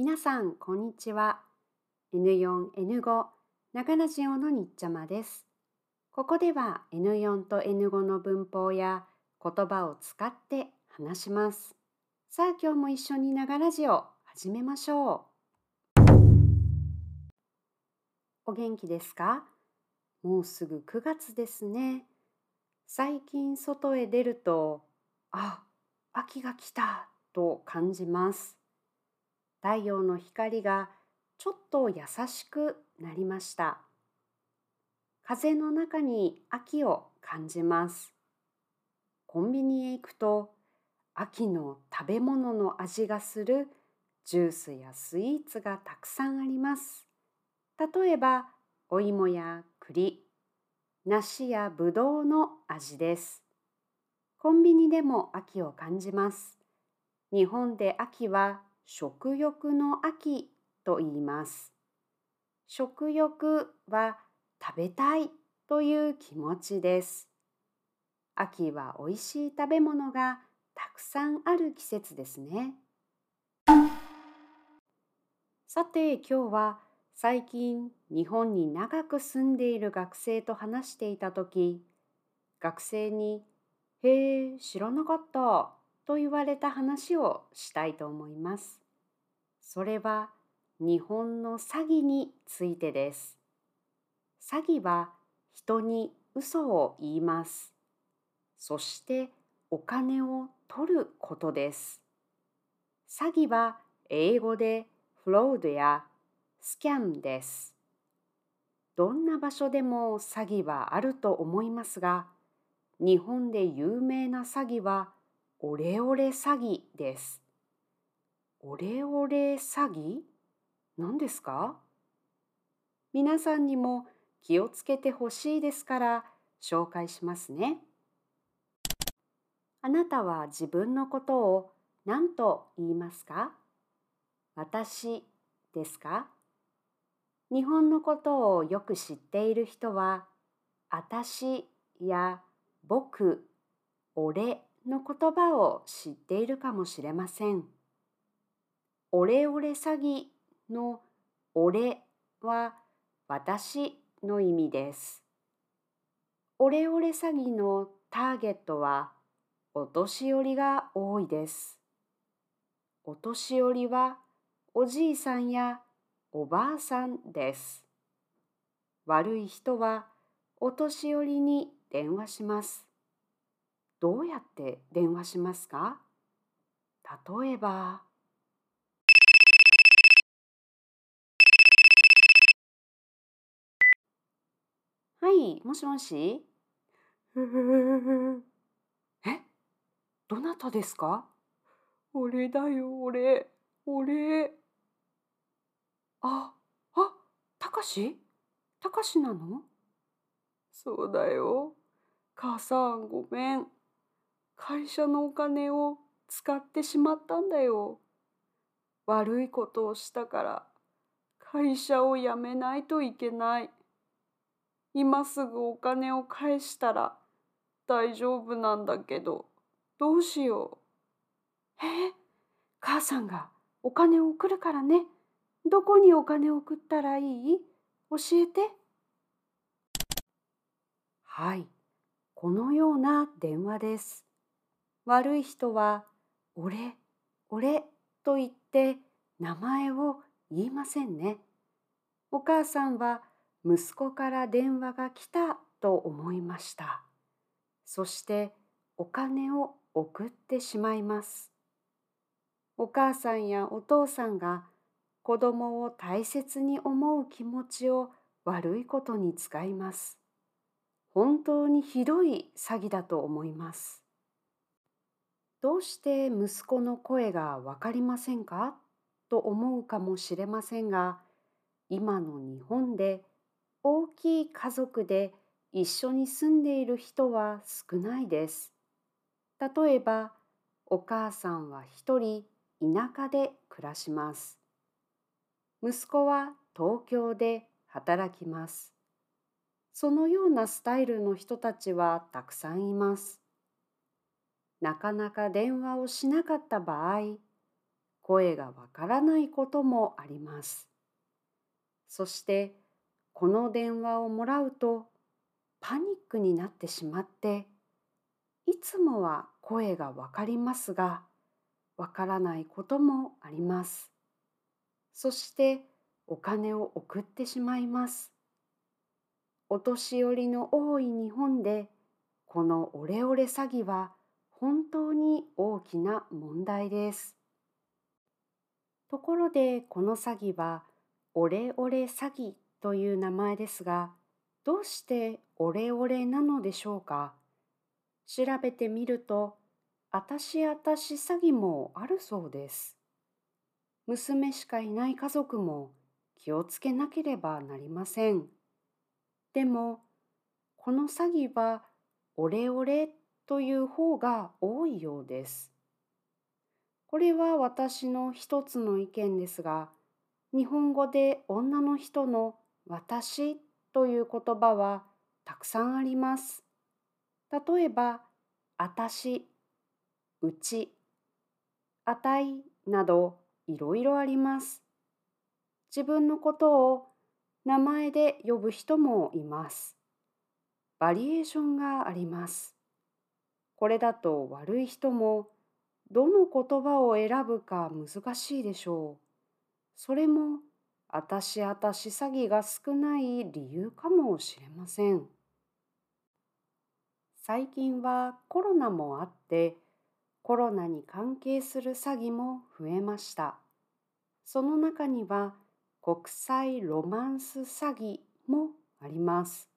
皆さん、こんにちは。N4、N5、長ラジオのにっちゃまです。ここでは N4 と N5 の文法や言葉を使って話します。さあ、今日も一緒に長ラジオ始めましょう。お元気ですか？もうすぐ9月ですね。最近外へ出ると、あ、秋が来たと感じます。太陽の光がちょっと優しくなりました。風の中に秋を感じます。コンビニへ行くと秋の食べ物の味がするジュースやスイーツがたくさんあります。例えばお芋や栗、梨やぶどうの味です。コンビニでも秋を感じます。日本で秋は食欲の秋と言います。食欲は食べたいという気持ちです。秋はおいしい食べ物がたくさんある季節ですね。さて今日は最近日本に長く住んでいる学生と話していた時学生に「へえ知らなかった」と言われた話をしたいと思います。それは日本の詐欺についてです。詐欺は人に嘘を言います。そしてお金を取ることです。詐欺は英語でフロードやスキャンです。どんな場所でも詐欺はあると思いますが、日本で有名な詐欺はオレオレ詐欺です。オレオレ詐欺？何ですか？皆さんにも気をつけてほしいですから紹介しますね。あなたは自分のことを何と言いますか？私ですか？日本のことをよく知っている人は、あたしや僕、俺の言葉を知っているかもしれません。オレオレ詐欺のオレは私の意味です。オレオレ詐欺のターゲットはお年寄りが多いです。お年寄りはおじいさんやおばあさんです。悪い人はお年寄りに電話します。どうやって電話しますか？例えば、はい、もしもし。え？どなたですか？俺だよ、俺、俺。あ、あ、たかし？たかしなの？そうだよ。母さん、ごめん。会社のお金を使ってしまったんだよ。悪いことをしたから会社を辞めないといけない。今すぐお金を返したら大丈夫なんだけどどうしよう。え？母さんがお金を送るからね。どこにお金を送ったらいい？教えて。はい、このような電話です。悪い人は「俺俺」と言って名前を言いませんね。お母さんは息子から電話が来たと思いました。そしてお金を送ってしまいます。お母さんやお父さんが子供を大切に思う気持ちを悪いことに使います。本当にひどい詐欺だと思います。どうして息子の声がわかりませんか？と思うかもしれませんが、今の日本で大きい家族で一緒に住んでいる人は少ないです。例えば、お母さんは一人田舎で暮らします。息子は東京で働きます。そのようなスタイルの人たちはたくさんいます。なかなか電話をしなかった場合、声がわからないこともあります。そしてこの電話をもらうとパニックになってしまっていつもは声がわかりますがわからないこともあります。そしてお金を送ってしまいます。お年寄りの多い日本でこのオレオレ詐欺は本当に大きな問題です。ところでこの詐欺はオレオレ詐欺という名前ですがどうしてオレオレなのでしょうか？調べてみるとあたしあたし詐欺もあるそうです。娘しかいない家族も気をつけなければなりません。でもこの詐欺はオレオレという方が多いようです。これは私の一つの意見ですが、日本語で女の人の私という言葉はたくさんあります。例えば、あたし、うち、あたいなどいろいろあります。自分のことを名前で呼ぶ人もいます。バリエーションがあります。これだと悪い人もどの言葉を選ぶか難しいでしょう。それもあたしあたし詐欺が少ない理由かもしれません。最近はコロナもあってコロナに関係する詐欺も増えました。その中には国際ロマンス詐欺もあります。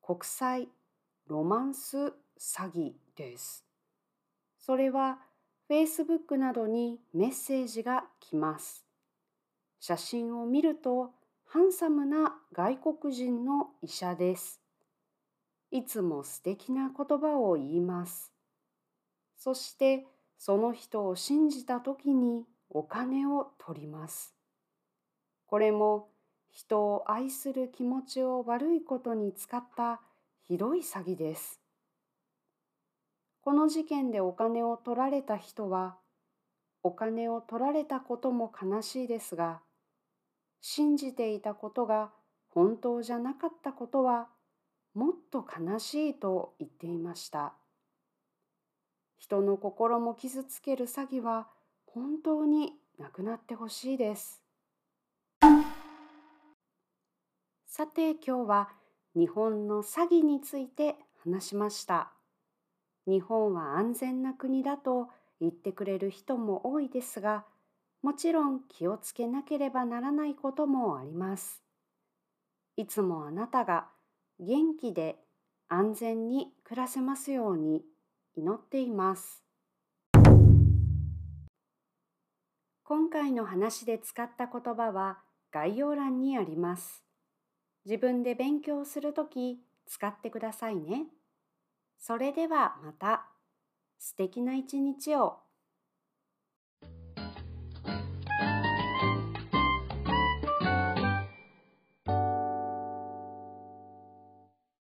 国際ロマンス詐欺です。それは Facebook などにメッセージが来ます。写真を見るとハンサムな外国人の医者です。いつも素敵な言葉を言います。そしてその人を信じた時にお金を取ります。これも人を愛する気持ちを悪いことに使ったひどい詐欺です。この事件でお金を取られた人は、お金を取られたことも悲しいですが、信じていたことが本当じゃなかったことは、もっと悲しいと言っていました。人の心も傷つける詐欺は本当になくなってほしいです。さて今日は日本の詐欺について話しました。日本は安全な国だと言ってくれる人も多いですが、もちろん気をつけなければならないこともあります。いつもあなたが元気で安全に暮らせますように祈っています。今回の話で使った言葉は概要欄にあります。自分で勉強するとき使ってくださいね。それではまた素敵な一日を。